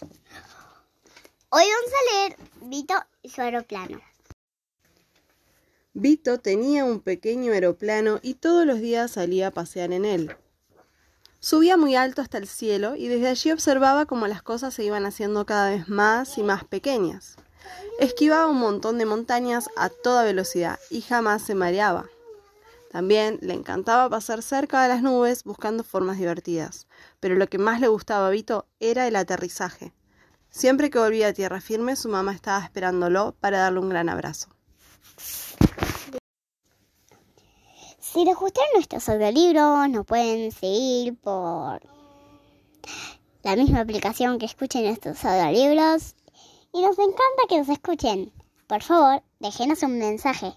Hoy vamos a leer Vito y su aeroplano. Vito tenía un pequeño aeroplano y todos los días salía a pasear en él. Subía muy alto hasta el cielo y desde allí observaba cómo las cosas se iban haciendo cada vez más y más pequeñas. Esquivaba un montón de montañas a toda velocidad y jamás se mareaba. También le encantaba pasar cerca de las nubes buscando formas divertidas, pero lo que más le gustaba a Vito era el aterrizaje. Siempre que volvía a tierra firme, su mamá estaba esperándolo para darle un gran abrazo. Si les gustaron nuestros audiolibros, nos pueden seguir por la misma aplicación que escuchen estos audiolibros. Y nos encanta que nos escuchen. Por favor, déjenos un mensaje.